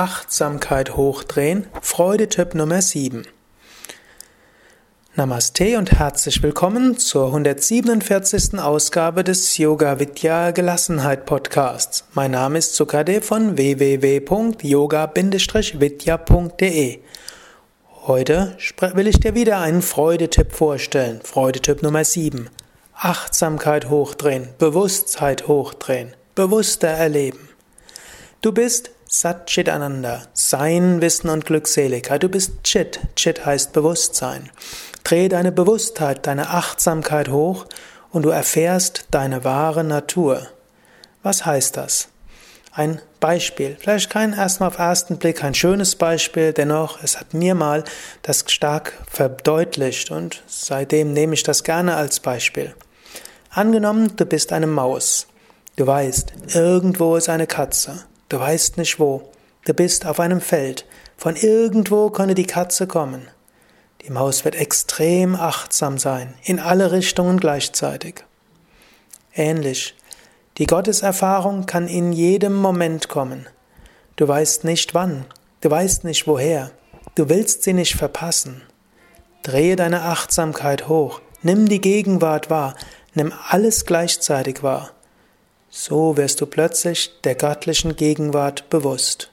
Achtsamkeit hochdrehen, Freudetipp Nummer 7. Namaste und herzlich willkommen zur 147. Ausgabe des Yoga Vidya Gelassenheit Podcasts. Mein Name ist Sukade von www.yoga-vidya.de. Heute will ich dir wieder einen Freudetipp vorstellen. Freudetipp Nummer 7. Achtsamkeit hochdrehen, Bewusstheit hochdrehen, bewusster erleben. Du bist Satchit Ananda, Sein, Wissen und Glückseligkeit. Du bist Chit. Chit heißt Bewusstsein. Dreh deine Bewusstheit, deine Achtsamkeit hoch und du erfährst deine wahre Natur. Was heißt das? Ein Beispiel. Vielleicht kein erstmal auf ersten Blick ein schönes Beispiel, dennoch, es hat mir mal das stark verdeutlicht und seitdem nehme ich das gerne als Beispiel. Angenommen, du bist eine Maus. Du weißt, irgendwo ist eine Katze. Du weißt nicht wo. Du bist auf einem Feld. Von irgendwo könne die Katze kommen. Die Maus wird extrem achtsam sein, in alle Richtungen gleichzeitig. Ähnlich. Die Gotteserfahrung kann in jedem Moment kommen. Du weißt nicht wann, du weißt nicht woher, du willst sie nicht verpassen. Drehe deine Achtsamkeit hoch, nimm die Gegenwart wahr, nimm alles gleichzeitig wahr. So wirst du plötzlich der göttlichen Gegenwart bewusst.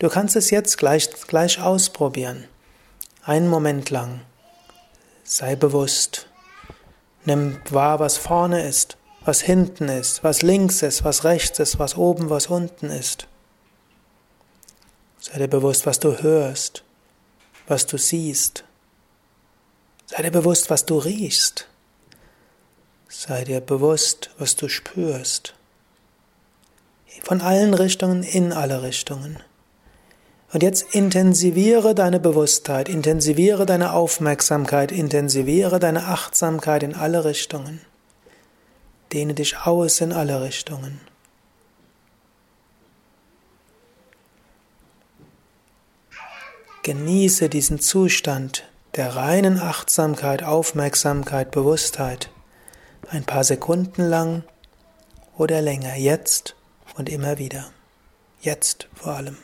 Du kannst es jetzt gleich, gleich ausprobieren. Einen Moment lang. Sei bewusst. Nimm wahr, was vorne ist, was hinten ist, was links ist, was rechts ist, was oben, was unten ist. Sei dir bewusst, was du hörst, was du siehst. Sei dir bewusst, was du riechst. Sei dir bewusst, was du spürst. Von allen Richtungen in alle Richtungen. Und jetzt intensiviere deine Bewusstheit, intensiviere deine Aufmerksamkeit, intensiviere deine Achtsamkeit in alle Richtungen. Dehne dich aus in alle Richtungen. Genieße diesen Zustand der reinen Achtsamkeit, Aufmerksamkeit, Bewusstheit ein paar Sekunden lang oder länger, jetzt und immer wieder. Jetzt vor allem.